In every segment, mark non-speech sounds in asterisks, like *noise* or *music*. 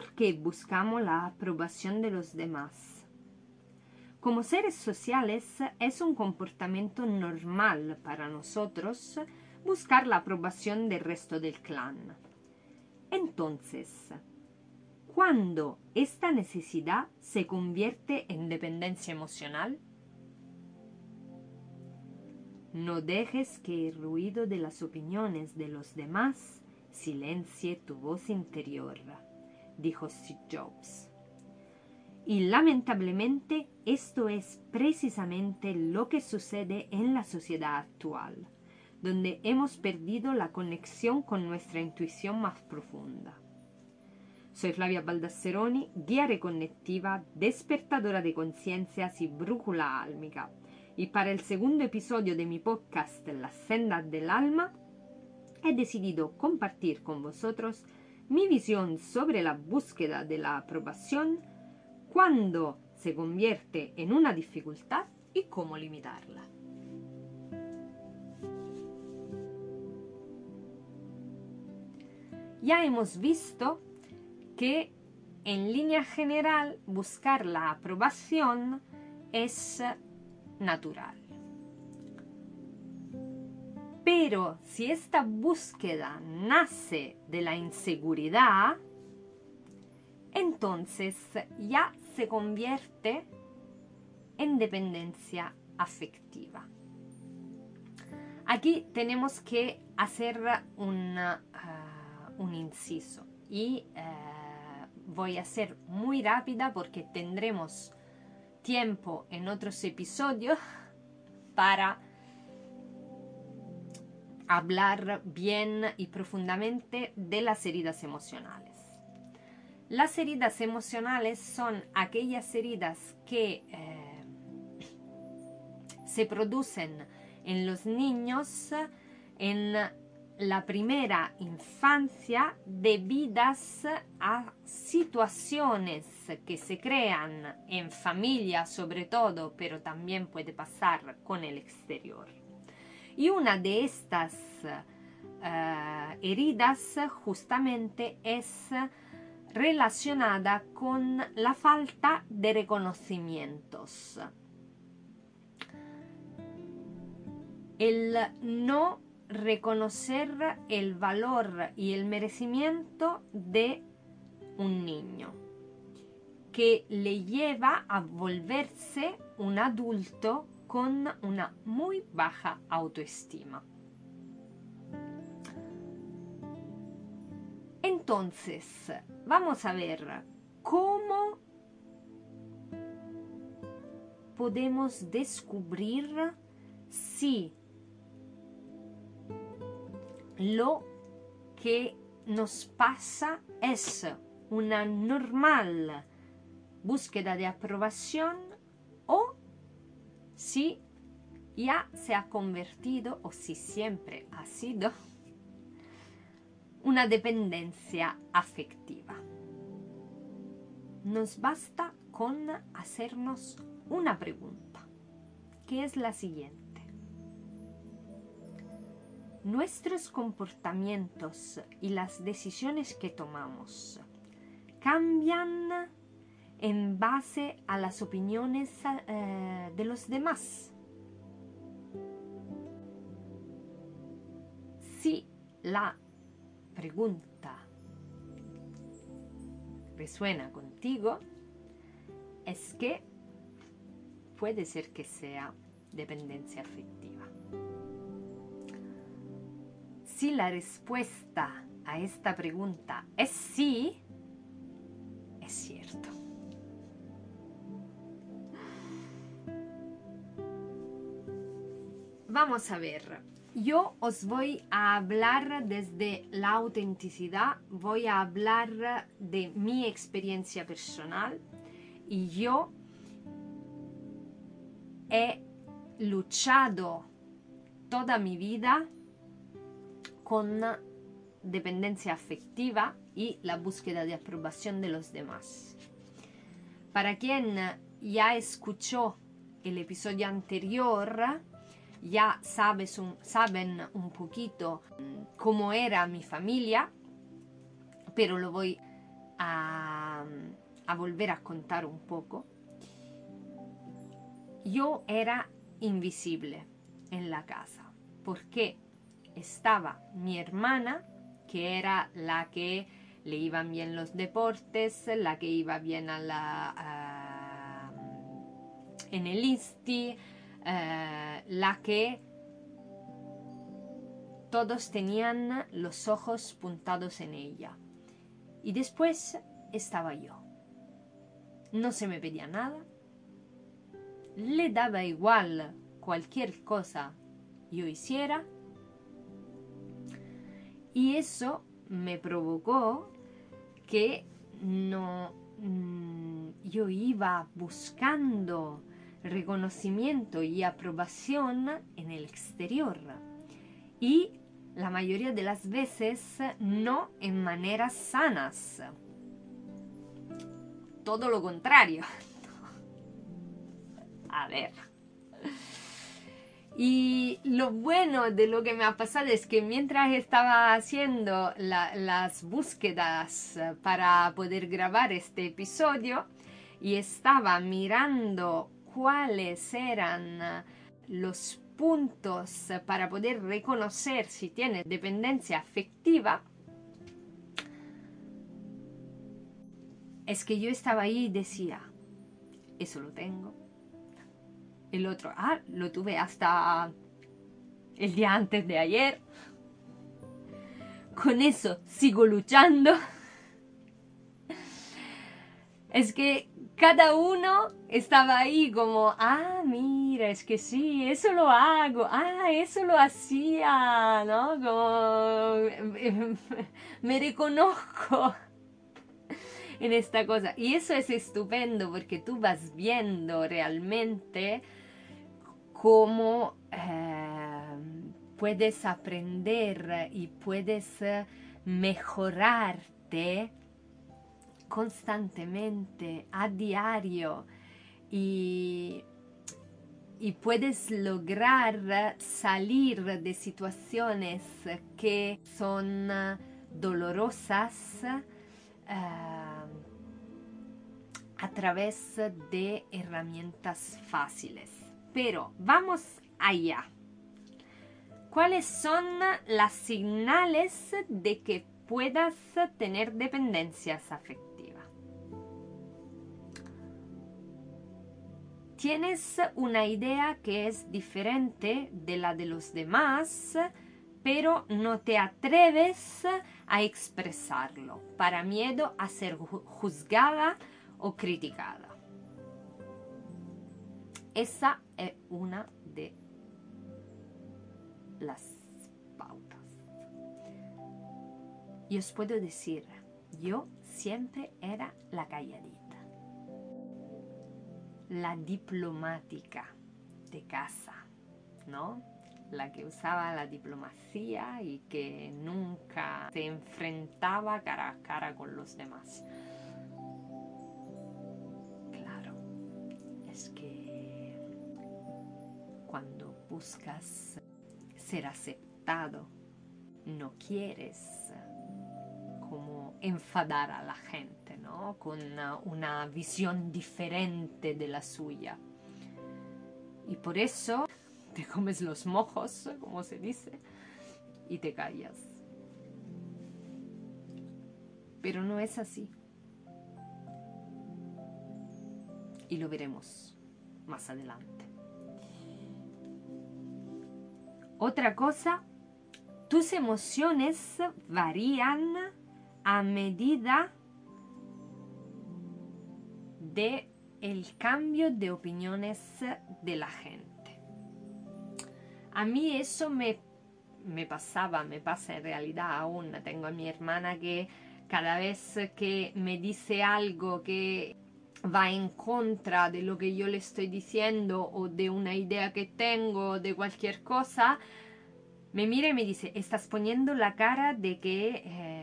¿por qué buscamos la aprobación de los demás? Como seres sociales es un comportamiento normal para nosotros buscar la aprobación del resto del clan. Entonces, ¿cuándo esta necesidad se convierte en dependencia emocional? No dejes que el ruido de las opiniones de los demás silencie tu voz interior, dijo Steve Jobs. Y lamentablemente esto es precisamente lo que sucede en la sociedad actual, donde hemos perdido la conexión con nuestra intuición más profunda. Soy Flavia Baldasseroni, guía reconnettiva, despertadora de conciencias y brújula álmica y para el segundo episodio de mi podcast Las sendas del alma, he decidido compartir con vosotros mi visión sobre la búsqueda de la aprobación cuando se convierte en una dificultad y cómo limitarla. Ya hemos visto que en línea general buscar la aprobación es natural. Pero si esta búsqueda nace de la inseguridad, entonces ya se convierte en dependencia afectiva. Aquí tenemos que hacer un, uh, un inciso y uh, voy a ser muy rápida porque tendremos tiempo en otros episodios para hablar bien y profundamente de las heridas emocionales. Las heridas emocionales son aquellas heridas que eh, se producen en los niños en la primera infancia debidas a situaciones que se crean en familia sobre todo, pero también puede pasar con el exterior. Y una de estas uh, heridas justamente es relacionada con la falta de reconocimientos. El no reconocer el valor y el merecimiento de un niño, que le lleva a volverse un adulto con una muy baja autoestima. Entonces, vamos a ver cómo podemos descubrir si lo que nos pasa es una normal búsqueda de aprobación si ya se ha convertido o si siempre ha sido una dependencia afectiva. Nos basta con hacernos una pregunta, que es la siguiente nuestros comportamientos y las decisiones que tomamos cambian en base a las opiniones eh, de los demás. Si la pregunta resuena contigo, es que puede ser que sea dependencia afectiva. Si la respuesta a esta pregunta es sí, es cierto. Vamos a ver, yo os voy a hablar desde la autenticidad, voy a hablar de mi experiencia personal y yo he luchado toda mi vida con dependencia afectiva y la búsqueda de aprobación de los demás. Para quien ya escuchó el episodio anterior, ya sabes un, saben un poquito cómo era mi familia, pero lo voy a, a volver a contar un poco. Yo era invisible en la casa porque estaba mi hermana, que era la que le iban bien los deportes, la que iba bien a la, en el INSTI, eh, la que todos tenían los ojos puntados en ella. Y después estaba yo. No se me pedía nada. Le daba igual cualquier cosa yo hiciera. Y eso me provocó que no mm, yo iba buscando reconocimiento y aprobación en el exterior. Y la mayoría de las veces no en maneras sanas. Todo lo contrario. *laughs* A ver. Y lo bueno de lo que me ha pasado es que mientras estaba haciendo las búsquedas para poder grabar este episodio y estaba mirando cuáles eran los puntos para poder reconocer si tiene dependencia afectiva, es que yo estaba ahí y decía, eso lo tengo. El otro, ah, lo tuve hasta el día antes de ayer. Con eso sigo luchando. Es que cada uno estaba ahí como, ah, mira, es que sí, eso lo hago, ah, eso lo hacía, ¿no? Como *laughs* me reconozco *laughs* en esta cosa. Y eso es estupendo porque tú vas viendo realmente cómo eh, puedes aprender y puedes mejorarte constantemente, a diario, y, puedes lograr salir de situaciones que son dolorosas eh, a través de herramientas fáciles. Pero vamos allá. ¿Cuáles son las señales de que puedas tener dependencias afectivas? Tienes una idea que es diferente de la de los demás, pero no te atreves a expresarlo para miedo a ser juzgada o criticada. Esa es una de las pautas. Y os puedo decir, yo siempre era la calladita la diplomática de casa, ¿no? La que usaba la diplomacia y que nunca se enfrentaba cara a cara con los demás. Claro, es que cuando buscas ser aceptado, no quieres enfadar a la gente, ¿no? Con una, visión diferente de la suya. Y por eso te comes los mojos, como se dice, y te callas. Pero no es así. Y lo veremos más adelante. Otra cosa, tus emociones varían a medida de el cambio de opiniones de la gente. A mí eso me, me pasaba, me pasa en realidad aún. Tengo a mi hermana que cada vez que me dice algo que va en contra de lo que yo le estoy diciendo o de una idea que tengo, de cualquier cosa, me mira y me dice, estás poniendo la cara de que... Eh,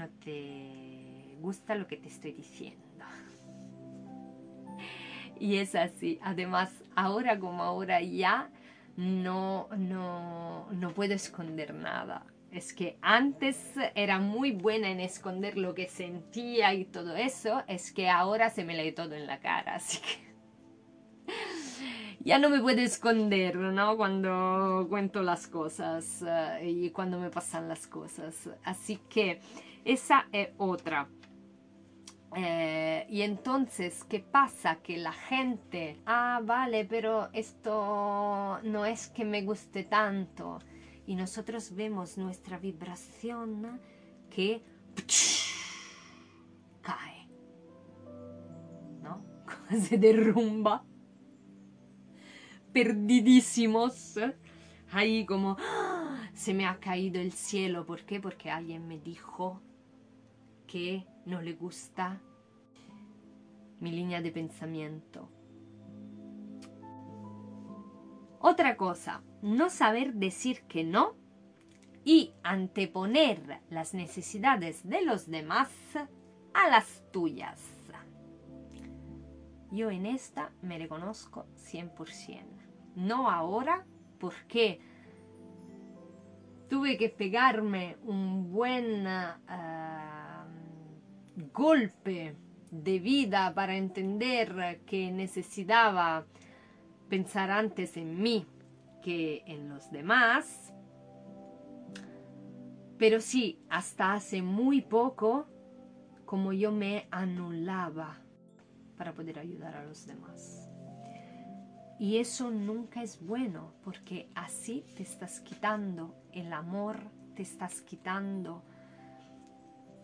no te gusta lo que te estoy diciendo. *laughs* Y es así. Además, ahora como ahora ya no, no, no puedo esconder nada. Es que antes era muy buena en esconder lo que sentía y todo eso, es que ahora se me lee todo en la cara, *laughs* así que ya no me puedo esconder, ¿no? Cuando cuento las cosas eh, y cuando me pasan las cosas. Así que esa es otra. Eh, y entonces, ¿qué pasa? Que la gente, ah, vale, pero esto no es que me guste tanto. Y nosotros vemos nuestra vibración que *laughs* cae, ¿no? *laughs* Se derrumba perdidísimos. Ahí como ¡ah! se me ha caído el cielo. ¿Por qué? Porque alguien me dijo no le gusta mi línea de pensamiento. Otra cosa, no saber decir que no y anteponer las necesidades de los demás a las tuyas. Yo en esta me reconozco 100% no ahora, porque tuve que pegarme un buen ah, golpe de vida para entender que necesitaba pensar antes en mí que en los demás. Pero sí, hasta hace muy poco, como yo me anulaba para poder ayudar a los demás. Y eso nunca es bueno porque así te estás quitando el amor, te estás quitando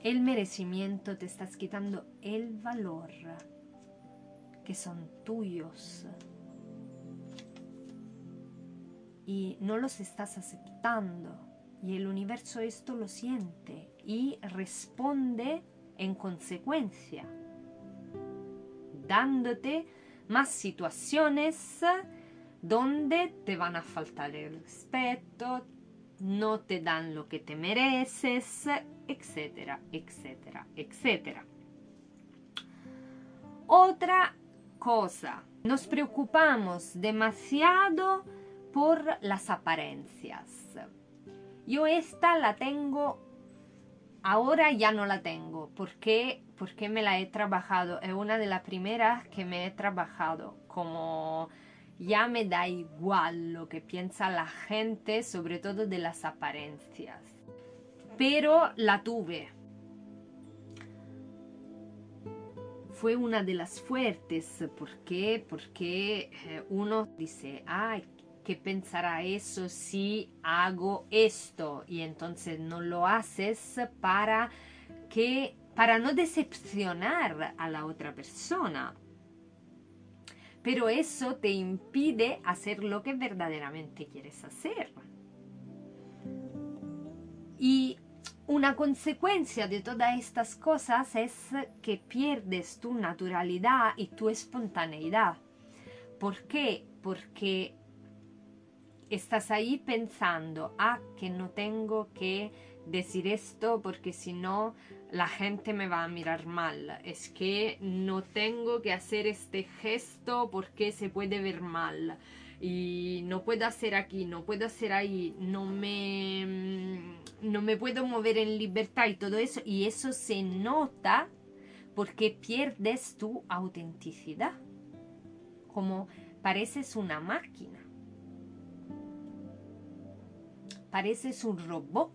el merecimiento, te estás quitando el valor que son tuyos. Y no los estás aceptando. Y el universo esto lo siente y responde en consecuencia, dándote más situaciones donde te van a faltar el respeto, no te dan lo que te mereces, etcétera, etcétera, etcétera. Otra cosa, nos preocupamos demasiado por las apariencias. Yo esta la tengo, ahora ya no la tengo, porque porque me la he trabajado. Es una de las primeras que me he trabajado. Como ya me da igual lo que piensa la gente, sobre todo de las apariencias. Pero la tuve. Fue una de las fuertes. ¿Por qué? Porque eh, uno dice, ay, ¿qué pensará eso si hago esto? Y entonces no lo haces para que para no decepcionar a la otra persona. Pero eso te impide hacer lo que verdaderamente quieres hacer. Y una consecuencia de todas estas cosas es que pierdes tu naturalidad y tu espontaneidad. ¿Por qué? Porque estás ahí pensando, ah, que no tengo que decir esto porque si no la gente me va a mirar mal. Es que no tengo que hacer este gesto porque se puede ver mal. Y no puedo hacer aquí, no puedo hacer ahí, no me, mm, no me puedo mover en libertad y todo eso. Y eso se nota porque pierdes tu autenticidad. Como pareces una máquina. Pareces un robot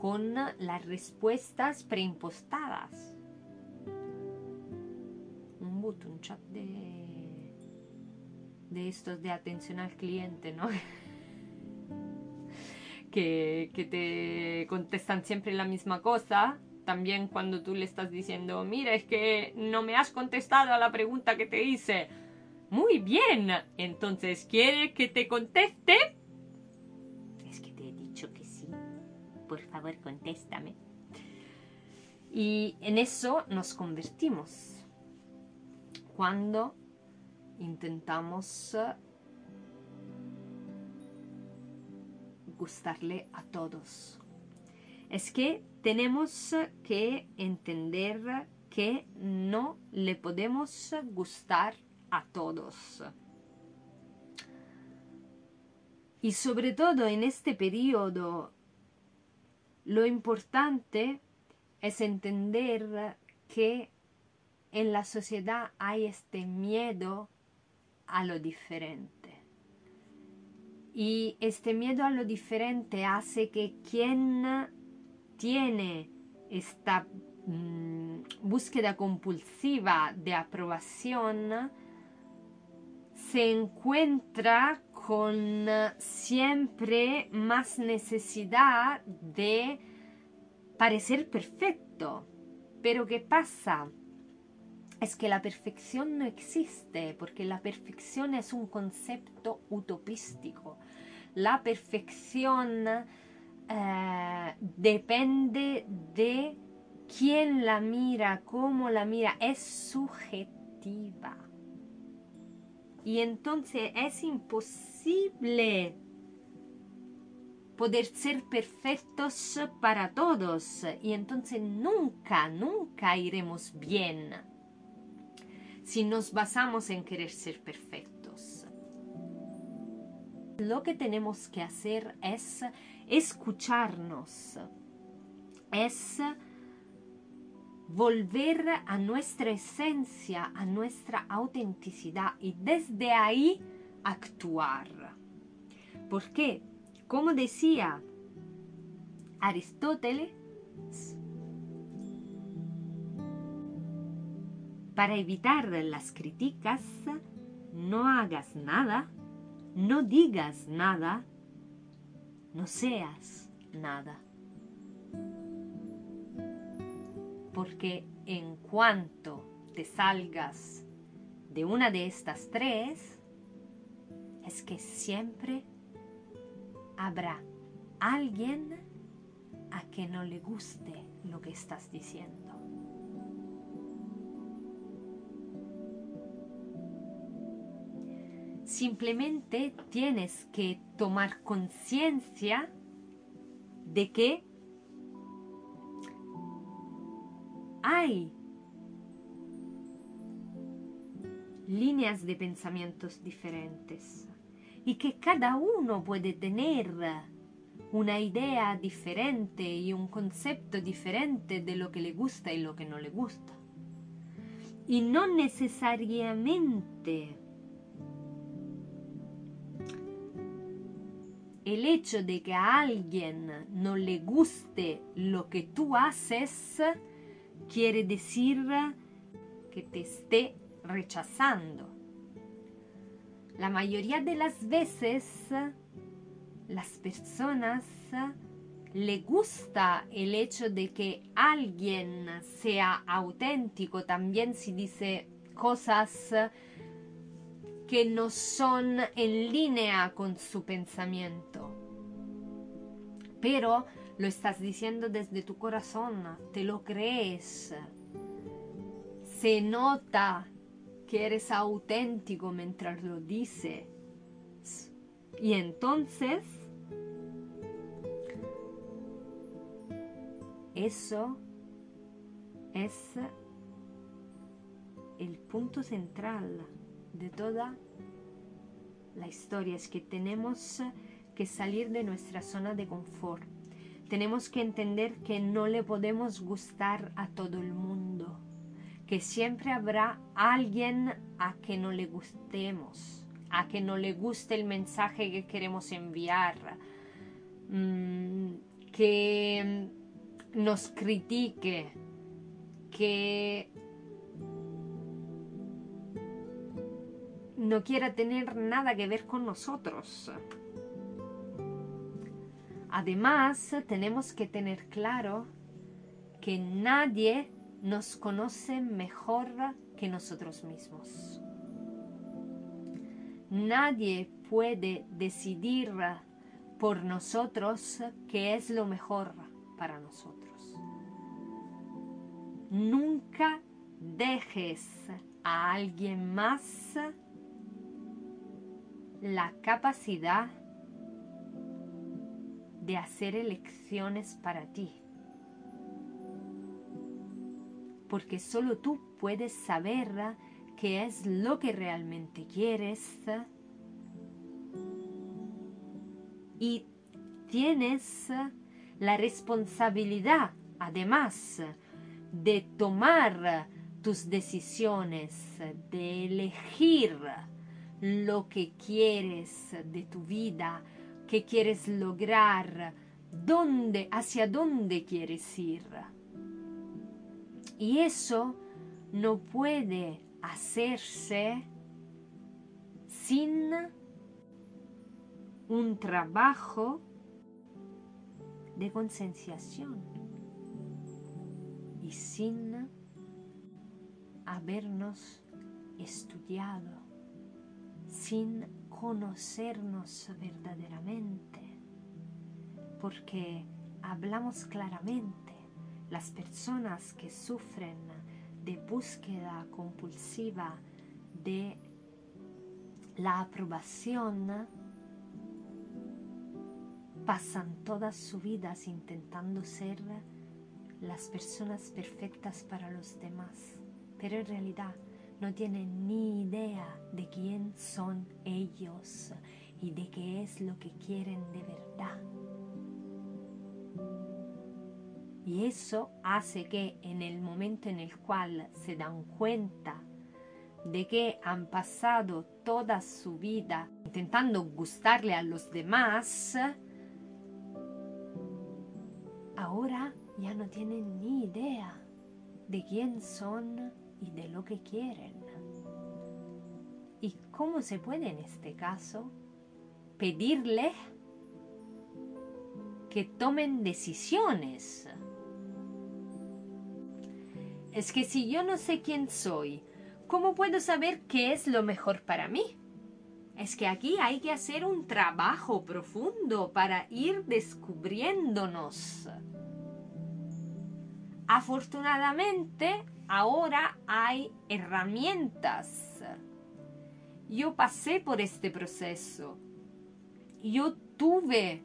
con las respuestas preimpostadas. Un bot, chat de, de estos de atención al cliente, ¿no? *laughs* que, que te contestan siempre la misma cosa. También cuando tú le estás diciendo, mira, es que no me has contestado a la pregunta que te hice. Muy bien, entonces, ¿quieres que te conteste? por favor contéstame. Y en eso nos convertimos cuando intentamos eh, gustarle a todos. Es que tenemos que entender que no le podemos gustar a todos. Y sobre todo en este periodo, lo importante es entender que en la sociedad hay este miedo a lo diferente. Y este miedo a lo diferente hace que quien tiene esta mm, búsqueda compulsiva de aprobación se encuentra con siempre más necesidad de parecer perfecto. Pero ¿qué pasa? Es que la perfección no existe, porque la perfección es un concepto utopístico. La perfección eh, depende de quién la mira, cómo la mira, es subjetiva. Y entonces es imposible poder ser perfectos para todos. Y entonces nunca, nunca iremos bien si nos basamos en querer ser perfectos. Lo que tenemos que hacer es escucharnos, es volver a nuestra esencia, a nuestra autenticidad y desde ahí actuar. Porque, como decía Aristóteles, para evitar las críticas, no hagas nada, no digas nada, no seas nada. porque en cuanto te salgas de una de estas tres, es que siempre habrá alguien a que no le guste lo que estás diciendo. Simplemente tienes que tomar conciencia de que hay líneas de pensamientos diferentes y que cada uno puede tener una idea diferente y un concepto diferente de lo que le gusta y lo que no le gusta. Y no necesariamente el hecho de que a alguien no le guste lo que tú haces quiere decir que te esté rechazando. La mayoría de las veces las personas le gusta el hecho de que alguien sea auténtico también si dice cosas que no son en línea con su pensamiento. Pero lo estás diciendo desde tu corazón, te lo crees. Se nota que eres auténtico mientras lo dices. Y entonces, eso es el punto central de toda la historia. Es que tenemos que salir de nuestra zona de confort tenemos que entender que no le podemos gustar a todo el mundo, que siempre habrá alguien a que no le gustemos, a que no le guste el mensaje que queremos enviar, mm, que nos critique, que no quiera tener nada que ver con nosotros. Además, tenemos que tener claro que nadie nos conoce mejor que nosotros mismos. Nadie puede decidir por nosotros qué es lo mejor para nosotros. Nunca dejes a alguien más la capacidad de hacer elecciones para ti. Porque solo tú puedes saber qué es lo que realmente quieres y tienes la responsabilidad, además, de tomar tus decisiones, de elegir lo que quieres de tu vida, qué quieres lograr, dónde, hacia dónde quieres ir. Y eso no puede hacerse sin un trabajo de concienciación y sin habernos estudiado, sin conocernos verdaderamente, porque hablamos claramente, las personas que sufren de búsqueda compulsiva de la aprobación pasan todas sus vidas intentando ser las personas perfectas para los demás, pero en realidad no tienen ni idea de quién son ellos y de qué es lo que quieren de verdad. Y eso hace que en el momento en el cual se dan cuenta de que han pasado toda su vida intentando gustarle a los demás, ahora ya no tienen ni idea de quién son y de lo que quieren. ¿Y cómo se puede en este caso pedirle que tomen decisiones? Es que si yo no sé quién soy, ¿cómo puedo saber qué es lo mejor para mí? Es que aquí hay que hacer un trabajo profundo para ir descubriéndonos. Afortunadamente, ahora hay herramientas. Yo pasé por este proceso. Yo tuve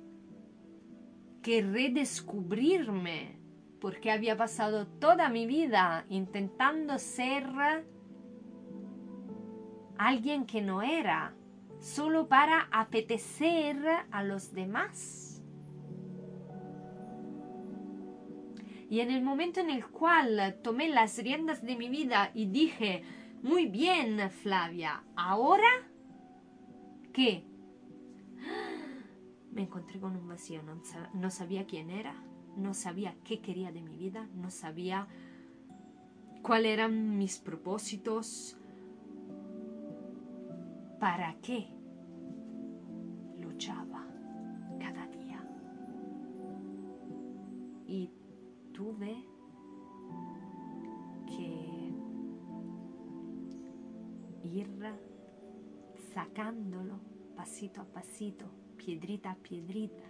que redescubrirme porque había pasado toda mi vida intentando ser alguien que no era, solo para apetecer a los demás. Y en el momento en el cual tomé las riendas de mi vida y dije, muy bien, Flavia, ¿ahora qué? *gasps* Me encontré con un vacío, no, sabía quién era, no sabía qué quería de mi vida, no sabía cuáles eran mis propósitos, para qué luchaba cada día. Y tuve que ir sacándolo pasito a pasito, piedrita a piedrita,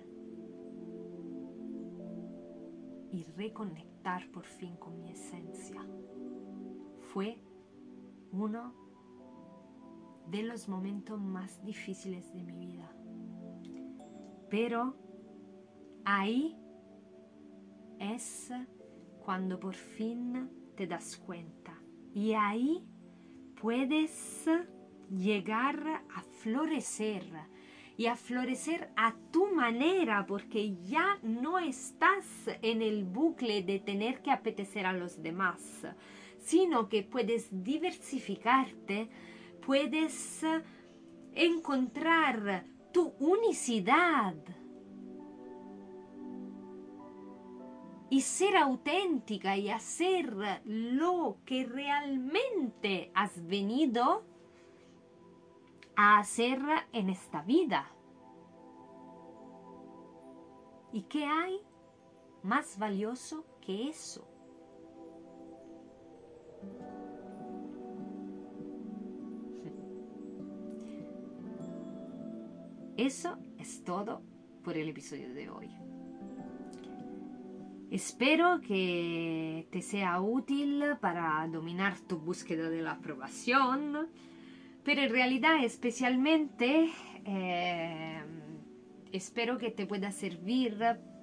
y reconectar por fin con mi esencia. Fue uno de los momentos más difíciles de mi vida. Pero ahí es cuando por fin te das cuenta. Y ahí puedes llegar a florecer y a florecer a tu manera porque ya no estás en el bucle de tener que apetecer a los demás, sino que puedes diversificarte, puedes encontrar tu unicidad y ser auténtica y hacer lo que realmente has venido a hacer en esta vida. ¿Y qué hay más valioso que eso? Eso es todo por el episodio de hoy. Espero que te sea útil para dominar tu búsqueda de la aprobación, pero en realidad especialmente eh, espero que te pueda servir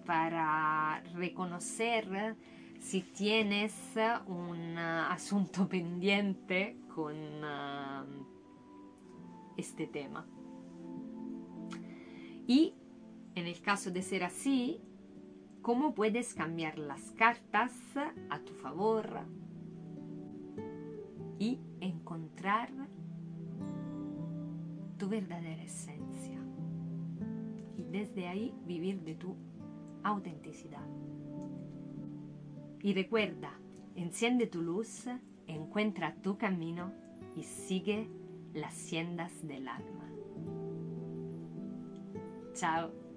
para reconocer si tienes un asunto *laughs* pendiente con uh, este tema. Y En el caso de ser así, ¿cómo puedes cambiar las cartas a tu favor y encontrar tu verdadera esencia? Y desde ahí vivir de tu autenticidad. Y recuerda, enciende tu luz, encuentra tu camino y sigue las siendas del alma. Chao.